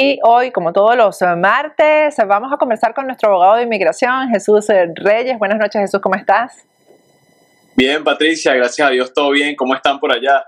Y hoy, como todos los martes, vamos a conversar con nuestro abogado de inmigración, Jesús Reyes. Buenas noches, Jesús, ¿cómo estás? Bien, Patricia, gracias a Dios, todo bien. ¿Cómo están por allá?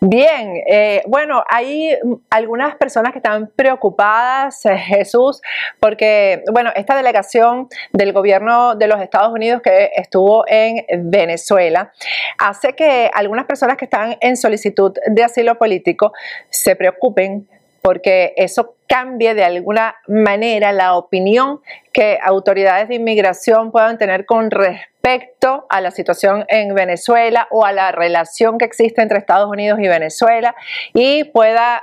Bien, eh, bueno, hay algunas personas que están preocupadas, eh, Jesús, porque, bueno, esta delegación del gobierno de los Estados Unidos que estuvo en Venezuela hace que algunas personas que están en solicitud de asilo político se preocupen porque eso cambie de alguna manera la opinión que autoridades de inmigración puedan tener con respecto a la situación en Venezuela o a la relación que existe entre Estados Unidos y Venezuela y pueda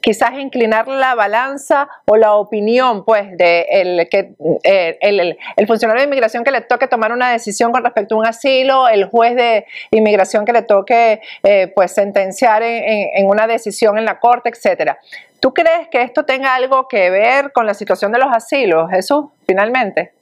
quizás inclinar la balanza o la opinión pues de el, que, eh, el, funcionario de inmigración que le toque tomar una decisión con respecto a un asilo, el juez de inmigración que le toque eh, pues sentenciar en, en, una decisión en la corte, etcétera. ¿Tú crees que esto tenga algo que ver con la situación de los asilos, Jesús, finalmente?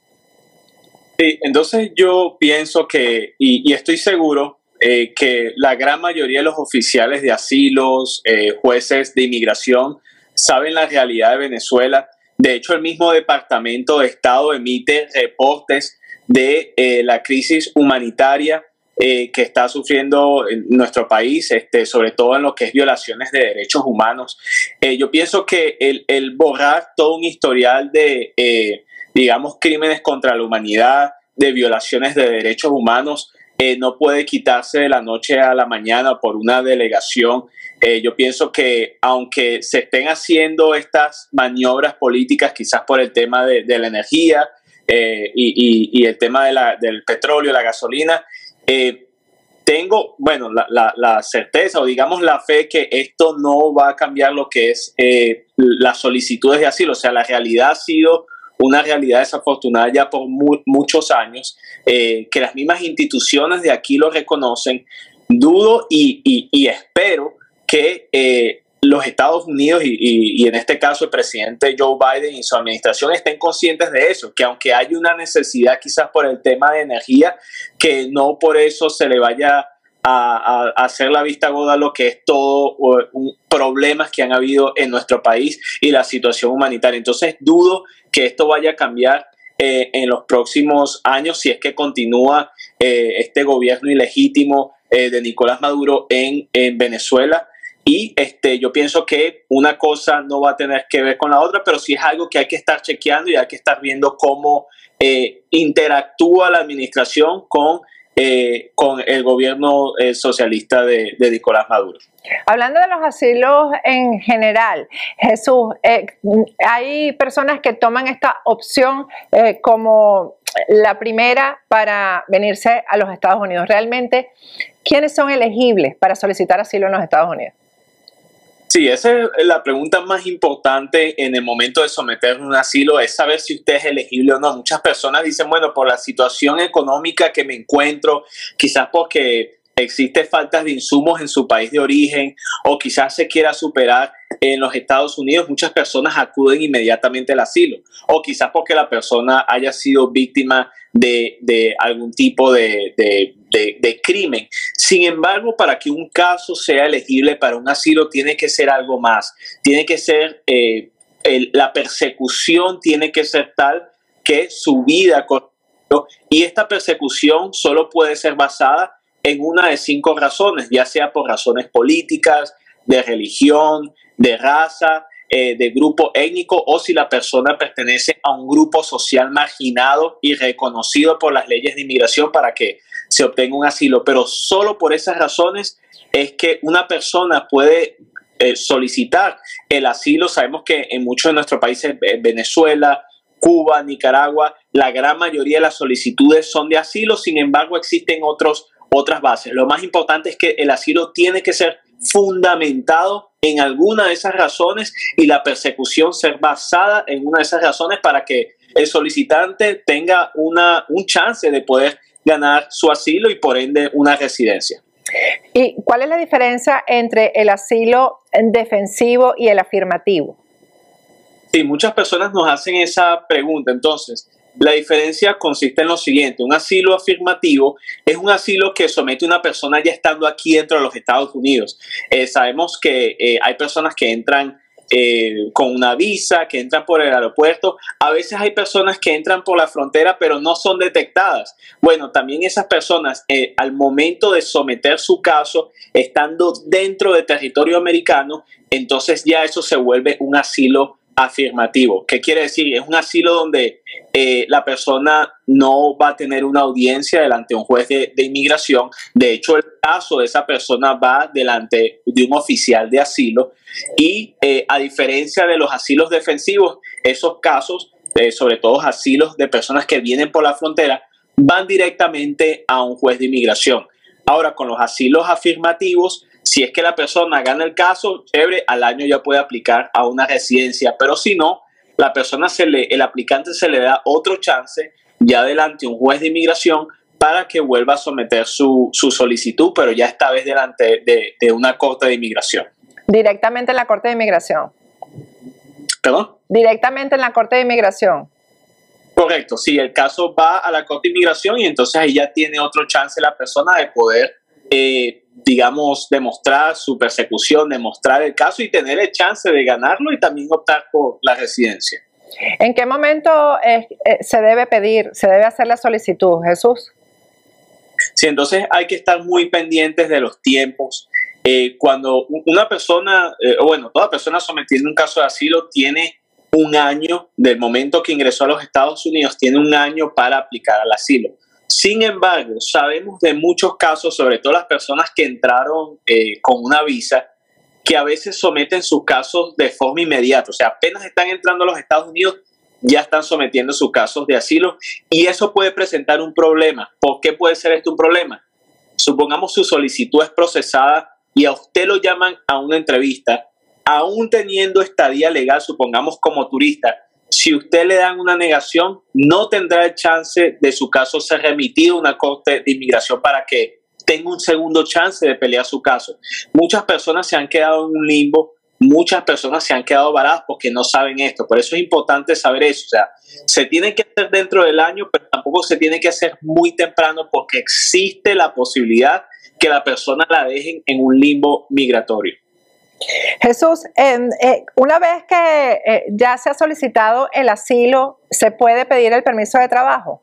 Sí, entonces yo pienso que, y, y estoy seguro eh, que la gran mayoría de los oficiales de asilos, eh, jueces de inmigración, saben la realidad de Venezuela. De hecho, el mismo Departamento de Estado emite reportes de eh, la crisis humanitaria que está sufriendo en nuestro país, este, sobre todo en lo que es violaciones de derechos humanos. Yo pienso que el, borrar todo un historial de, digamos, crímenes contra la humanidad, de violaciones de derechos humanos, eh, no puede quitarse de la noche a la mañana por una delegación. Eh, yo pienso que aunque se estén haciendo estas maniobras políticas, quizás por el tema de, la energía eh, y, el tema del petróleo, la gasolina, tengo, bueno, la, la, certeza o digamos la fe que esto no va a cambiar lo que es las solicitudes de asilo. O sea, la realidad ha sido una realidad desafortunada ya por muchos años, eh, que las mismas instituciones de aquí lo reconocen. Dudo y, espero que eh, los Estados Unidos y, en este caso el presidente Joe Biden y su administración estén conscientes de eso, que aunque hay una necesidad quizás por el tema de energía, que no por eso se le vaya a, hacer la vista goda lo que es todo un problemas que han habido en nuestro país y la situación humanitaria. Entonces dudo que esto vaya a cambiar eh, en los próximos años si es que continúa eh, este gobierno ilegítimo eh, de Nicolás Maduro en, en, Venezuela. Y este, yo pienso que una cosa no va a tener que ver con la otra, pero sí es algo que hay que estar chequeando y hay que estar viendo cómo interactúa la administración con eh, con el gobierno eh, socialista de, Nicolás Maduro. Hablando de los asilos en general, Jesús, eh, hay personas que toman esta opción como la primera para venirse a los Estados Unidos. Realmente, ¿quiénes son elegibles para solicitar asilo en los Estados Unidos? Sí, esa es la pregunta más importante en el momento de someter un asilo, es saber si usted es elegible o no. Muchas personas dicen, bueno, por la situación económica que me encuentro, quizás porque existe faltas de insumos en su país de origen o quizás se quiera superar en los Estados Unidos, muchas personas acuden inmediatamente al asilo o quizás porque la persona haya sido víctima de, algún tipo de, crimen. Sin embargo, para que un caso sea elegible para un asilo tiene que ser algo más, tiene que ser, eh, la persecución tiene que ser tal que su vida y esta persecución solo puede ser basada en una de cinco razones, ya sea por razones políticas, de religión, de raza, eh, de grupo étnico o si la persona pertenece a un grupo social marginado y reconocido por las leyes de inmigración para que se obtenga un asilo. Pero solo por esas razones es que una persona puede eh, solicitar el asilo. Sabemos que en muchos de nuestros países, Venezuela, Cuba, Nicaragua, la gran mayoría de las solicitudes son de asilo, sin embargo existen otros otras bases. Lo más importante es que el asilo tiene que ser fundamentado en alguna de esas razones y la persecución ser basada en una de esas razones para que el solicitante tenga una, un chance de poder ganar su asilo y por ende una residencia. ¿Y cuál es la diferencia entre el asilo defensivo y el afirmativo? Sí, muchas personas nos hacen esa pregunta. Entonces, la diferencia consiste en lo siguiente, un asilo afirmativo es un asilo que somete a una persona ya estando aquí dentro de los Estados Unidos. Eh, sabemos que eh, hay personas que entran eh, con una visa, que entran por el aeropuerto. A veces hay personas que entran por la frontera pero no son detectadas. Bueno, también esas personas al momento de someter su caso, estando dentro de territorio americano, entonces ya eso se vuelve un asilo afirmativo. ¿Qué quiere decir? Es un asilo donde eh, la persona no va a tener una audiencia delante de un juez de, inmigración. De hecho, el caso de esa persona va delante de un oficial de asilo y eh, a diferencia de los asilos defensivos, esos casos, eh, sobre todo asilos de personas que vienen por la frontera, van directamente a un juez de inmigración. Ahora, con los asilos afirmativos, si es que la persona gana el caso, chévere, al año ya puede aplicar a una residencia, pero si no, la persona se le, el aplicante se le da otro chance ya delante un juez de inmigración para que vuelva a someter su, solicitud, pero ya esta vez delante de, una corte de inmigración. Directamente en la corte de inmigración. ¿Perdón? Directamente en la corte de inmigración. Correcto, sí, el caso va a la corte de inmigración y entonces ahí ya tiene otro chance la persona de poder eh, digamos, demostrar su persecución, demostrar el caso y tener el chance de ganarlo y también optar por la residencia. ¿En qué momento eh, se debe pedir, se debe hacer la solicitud, Jesús? Sí, entonces hay que estar muy pendientes de los tiempos. Eh, cuando una persona, eh, bueno, toda persona sometida a un caso de asilo tiene un año, del momento que ingresó a los Estados Unidos, tiene un año para aplicar al asilo. Sin embargo, sabemos de muchos casos, sobre todo las personas que entraron eh, con una visa, que a veces someten sus casos de forma inmediata. O sea, apenas están entrando a los Estados Unidos, ya están sometiendo sus casos de asilo y eso puede presentar un problema. ¿Por qué puede ser esto un problema? Supongamos su solicitud es procesada y a usted lo llaman a una entrevista, aún teniendo estadía legal, supongamos como turista, si usted le dan una negación, no tendrá el chance de su caso ser remitido a una corte de inmigración para que tenga un segundo chance de pelear su caso. Muchas personas se han quedado en un limbo, muchas personas se han quedado varadas porque no saben esto. Por eso es importante saber eso. O sea, se tiene que hacer dentro del año, pero tampoco se tiene que hacer muy temprano porque existe la posibilidad que la persona la dejen en un limbo migratorio. Jesús, eh, una vez que eh, ya se ha solicitado el asilo, ¿se puede pedir el permiso de trabajo?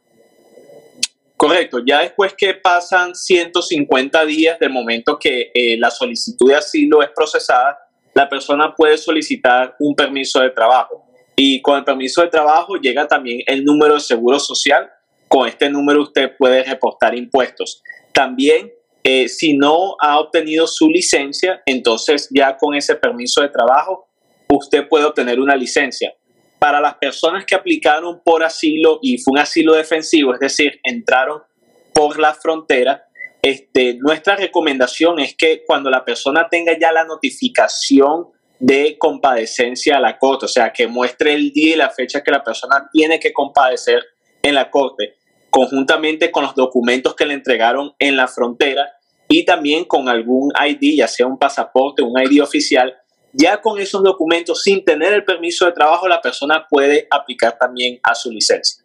Correcto, ya después que pasan 150 días del momento que eh, la solicitud de asilo es procesada, la persona puede solicitar un permiso de trabajo. Y con el permiso de trabajo llega también el número de seguro social. Con este número usted puede reportar impuestos. También eh, si no ha obtenido su licencia, entonces ya con ese permiso de trabajo, usted puede obtener una licencia. Para las personas que aplicaron por asilo y fue un asilo defensivo, es decir, entraron por la frontera, este, nuestra recomendación es que cuando la persona tenga ya la notificación de compadecencia a la corte, o sea, que muestre el día y la fecha que la persona tiene que compadecer en la corte, conjuntamente con los documentos que le entregaron en la frontera y también con algún ID, ya sea un pasaporte, un ID oficial. Ya con esos documentos, sin tener el permiso de trabajo, la persona puede aplicar también a su licencia.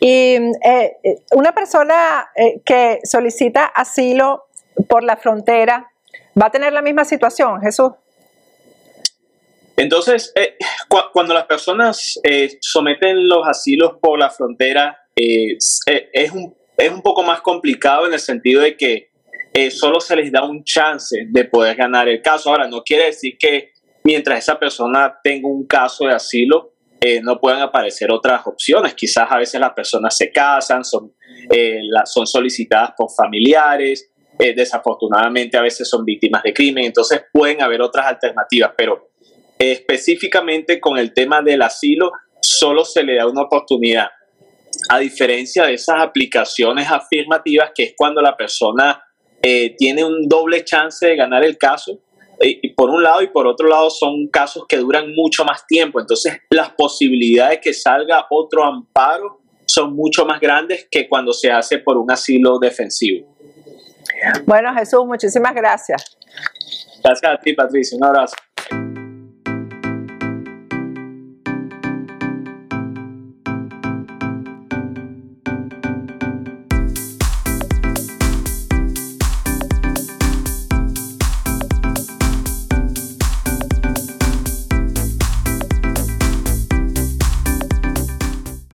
Y eh, una persona eh, que solicita asilo por la frontera, ¿va a tener la misma situación, Jesús? Entonces, eh, cuando las personas someten los asilos por la frontera, es, un, es un poco más complicado en el sentido de que eh, solo se les da un chance de poder ganar el caso. Ahora, no quiere decir que mientras esa persona tenga un caso de asilo, eh, no puedan aparecer otras opciones. Quizás a veces las personas se casan, son, eh, son solicitadas por familiares, desafortunadamente a veces son víctimas de crimen, entonces pueden haber otras alternativas, pero específicamente con el tema del asilo, solo se le da una oportunidad a diferencia de esas aplicaciones afirmativas, que es cuando la persona eh, tiene un doble chance de ganar el caso. Eh, y por un lado y por otro lado son casos que duran mucho más tiempo. Entonces las posibilidades de que salga otro amparo son mucho más grandes que cuando se hace por un asilo defensivo. Bueno, Jesús, muchísimas gracias. Gracias a ti, Patricia. Un abrazo.